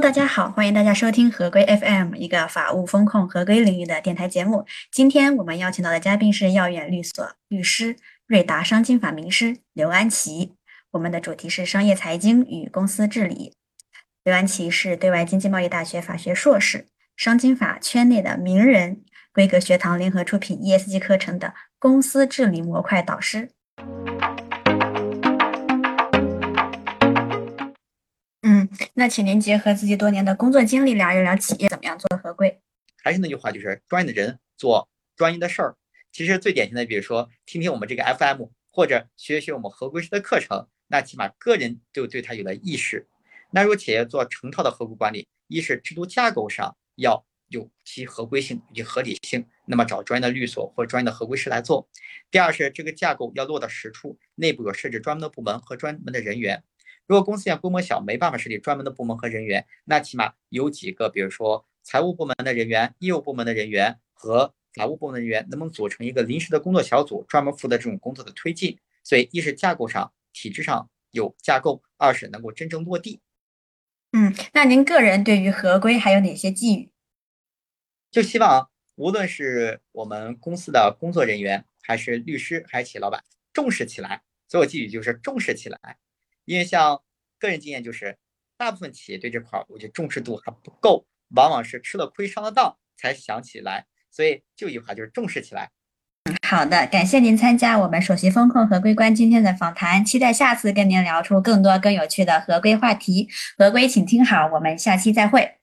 大家好，欢迎大家收听合规 FM，一个法务风控合规领域的电台节目。今天我们邀请到的嘉宾是耀远律所律师、瑞达商经法名师刘安琪。我们的主题是商业财经与公司治理。刘安琪是对外经济贸易大学法学硕士，商经法圈内的名人，规格学堂联合出品 ESG 课程的公司治理模块导师。那请您结合自己多年的工作经历，聊一聊企业怎么样做合规。还是那句话，就是专业的人做专业的事儿。其实最典型的，比如说听听我们这个 FM，或者学学我们合规师的课程，那起码个人就对他有了意识。那如果企业做成套的合规管理，一是制度架构上要有其合规性以及合理性，那么找专业的律所或专业的合规师来做；第二是这个架构要落到实处，内部有设置专门的部门和专门的人员。如果公司现规模小，没办法设立专门的部门和人员，那起码有几个，比如说财务部门的人员、业务部门的人员和法务部门的人员，能不能组成一个临时的工作小组，专门负责这种工作的推进？所以，一是架构上、体制上有架构；二是能够真正落地。嗯，那您个人对于合规还有哪些寄语？就希望无论是我们公司的工作人员，还是律师，还是企业老板，重视起来。所以我寄语就是重视起来。因为像个人经验就是，大部分企业对这块儿，我觉得重视度还不够，往往是吃了亏上了当才想起来。所以就一句话，就是重视起来。嗯，好的，感谢您参加我们首席风控合规官今天的访谈，期待下次跟您聊出更多更有趣的合规话题。合规，请听好，我们下期再会。